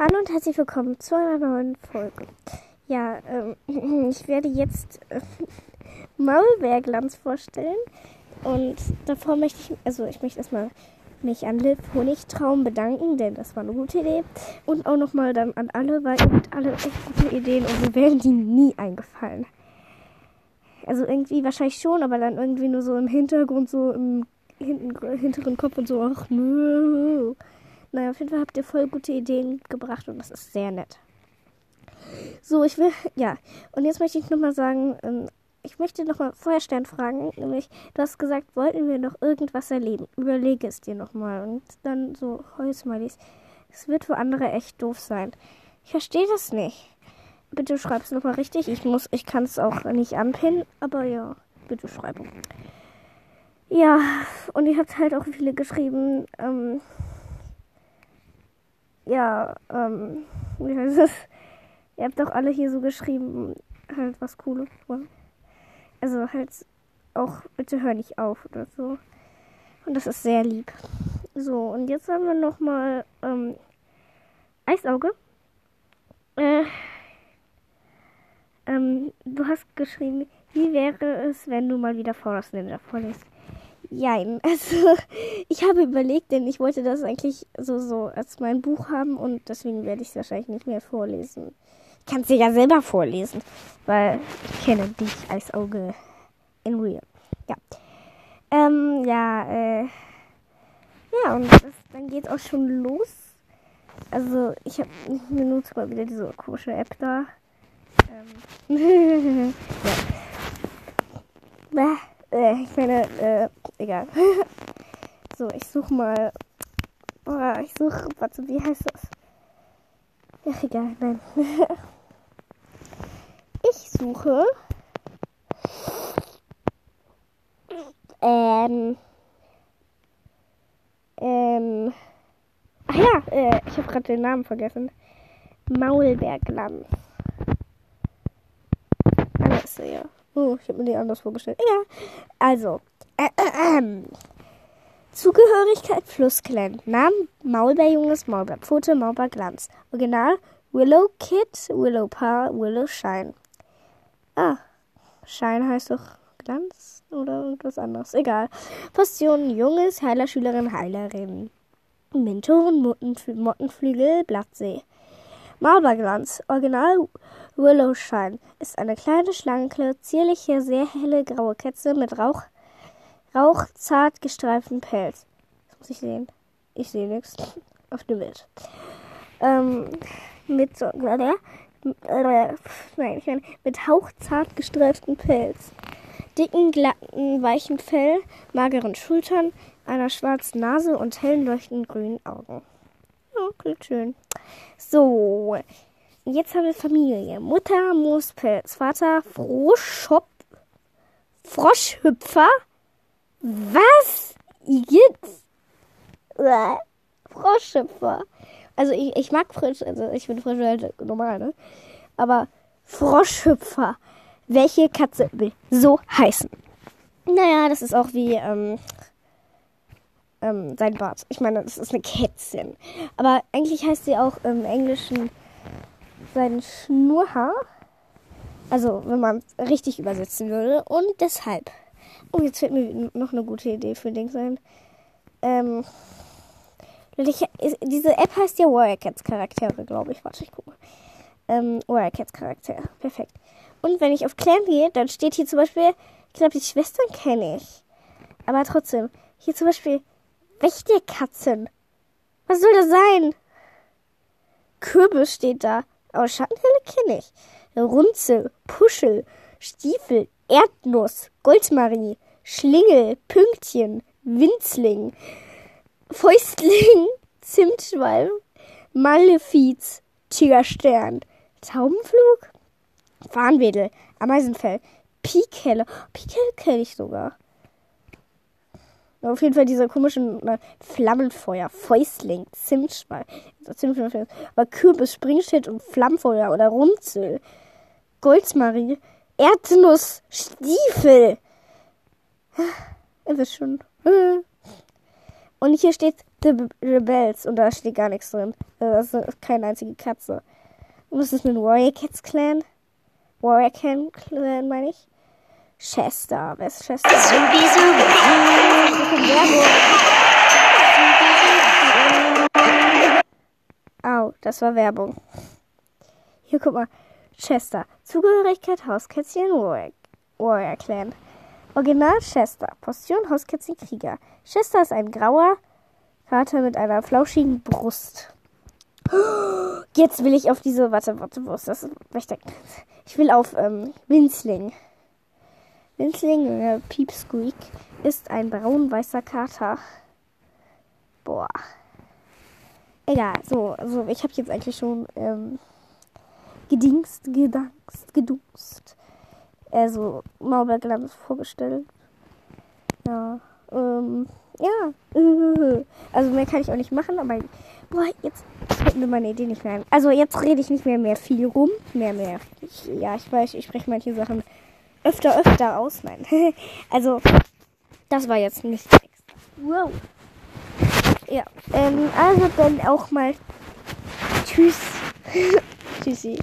Hallo und herzlich willkommen zu einer neuen Folge. Ja, ähm, ich werde jetzt äh, Maulbeerglanz vorstellen. Und davor möchte ich, also ich möchte erstmal mich an Liv Honigtraum bedanken, denn das war eine gute Idee. Und auch nochmal dann an alle, weil ihr habt alle echt gute Ideen und mir wären die nie eingefallen. Also irgendwie wahrscheinlich schon, aber dann irgendwie nur so im Hintergrund, so im hinten, hinteren Kopf und so, ach nö. Naja, auf jeden Fall habt ihr voll gute Ideen gebracht und das ist sehr nett. So, ich will, ja. Und jetzt möchte ich nochmal sagen, ähm, ich möchte nochmal vorher Stern fragen, nämlich, du hast gesagt, wollten wir noch irgendwas erleben? Überlege es dir nochmal. Und dann so, Heusmalies. Es wird für andere echt doof sein. Ich verstehe das nicht. Bitte schreib es nochmal richtig. Ich muss, ich kann es auch nicht anpinnen, aber ja, bitte schreiben. Ja, und ihr habt halt auch viele geschrieben, ähm, ja, ähm, wie heißt es? Ihr habt auch alle hier so geschrieben, halt was Cooles. Also halt auch, bitte hör nicht auf oder so. Und das ist sehr lieb. So, und jetzt haben wir nochmal ähm, Eisauge. Äh, ähm, du hast geschrieben, wie wäre es, wenn du mal wieder Forest Ninja vorliest? Jein. Also, ich habe überlegt, denn ich wollte das eigentlich so, so als mein Buch haben und deswegen werde ich es wahrscheinlich nicht mehr vorlesen. Ich kann es dir ja selber vorlesen, weil ich kenne dich als Auge in real. Ja. Ähm, ja, äh. Ja, und das, dann geht auch schon los. Also, ich habe mir nutze mal wieder diese komische App da. Ähm. ja. Äh, ich meine, äh, egal. so, ich suche mal. Oh, ich suche. Warte, wie heißt das? Ja, egal, nein. ich suche. Ähm. Ähm. Ach ja, äh, ich habe gerade den Namen vergessen. Ist er ja. Oh, ich habe mir die anders vorgestellt. Ja, also. Äh, äh, äh. Zugehörigkeit Flussclan. Namen Maulbeerjunges, Maulbeerpfote, Maulbeerglanz. Original Willow Kid, Willow Paar, Willow Shine. Ah, Shine heißt doch Glanz oder irgendwas anderes. Egal. Position Junges, Heiler, Schülerin, Heilerin. Mentoren, Mottenflügel, Blattsee. Marberglanz, Original Willowshine, ist eine kleine, schlanke, zierliche, sehr helle graue Katze mit Rauch, rauchzart gestreiften Pelz. Das muss ich sehen. Ich sehe nichts auf dem Bild. Ähm, mit so, äh, äh, nein, ich meine, mit hauchzart gestreiften Pelz, dicken, glatten, weichen Fell, mageren Schultern, einer schwarzen Nase und hellen leuchtenden grünen Augen. Klingt schön. So, jetzt haben wir Familie. Mutter Moospelz, Vater Froschhop, Froschhüpfer. Was? Jetzt? Froschhüpfer. Also ich, ich mag Frösche, also ich bin Frösche halt normal, ne? Aber Froschhüpfer. Welche Katze will so heißen? Naja, das ist auch wie, ähm, ähm, sein Bart. Ich meine, das ist eine Kätzchen. Aber eigentlich heißt sie auch im Englischen sein Schnurrhaar. Also, wenn man es richtig übersetzen würde. Und deshalb. Oh, jetzt fällt mir noch eine gute Idee für Ding sein. Ähm, diese App heißt ja Warrior Cats Charaktere, glaube ich. Warte, ich gucke. Ähm, Warrior Cats Charaktere. Perfekt. Und wenn ich auf Clan gehe, dann steht hier zum Beispiel, ich glaube, die Schwestern kenne ich. Aber trotzdem, hier zum Beispiel Wächterkatzen. Was soll das sein? Kürbis steht da. Aber Schattenhelle kenne ich. Runzel, Puschel, Stiefel, Erdnuss, Goldmarie, Schlingel, Pünktchen, Winzling, Fäustling, Zimtschwalm, Malefiz, Tigerstern, Taubenflug, Farnwedel, Ameisenfell, Pikelle. Pikelle kenne ich sogar. Auf jeden Fall dieser komischen Flammenfeuer, Fäustling, Zimtschwall, Zimtschwall, aber Kürbis, Springschild und Flammenfeuer oder Runzel, Goldsmarie, Erdnuss, Stiefel. Ihr wisst schon. Und hier steht The Rebels und da steht gar nichts drin. Das ist keine einzige Katze. Und was ist mit Warrior Cats Clan? Warrior Clan Clan meine ich. Chester. Wer ist Chester? Au, das war Werbung. Hier, guck mal. Chester. Zugehörigkeit Hauskätzchen Warrior, Clan. Original Chester. Postion Hauskätzchen Krieger. Chester ist ein grauer Kater mit einer flauschigen Brust. Jetzt will ich auf diese. Warte, warte, wo ist das? Ich will auf ähm, Winzling. Winzling, äh, Peep Squeak, ist ein braun-weißer Kater. Boah. Egal, so, also ich habe jetzt eigentlich schon ähm, gedingst, gedangst, gedungst. Also Maulbeerglanz vorgestellt. Ja, ähm, ja. Also mehr kann ich auch nicht machen, aber boah, jetzt fällt mir meine Idee nicht mehr ein. Also jetzt rede ich nicht mehr mehr viel rum. Mehr, mehr. Ich, ja, ich weiß, ich spreche manche Sachen öfter, öfter aus. Nein. also, das war jetzt nicht extra. Wow. Ja, ähm, also dann auch mal Tschüss. Tschüssi.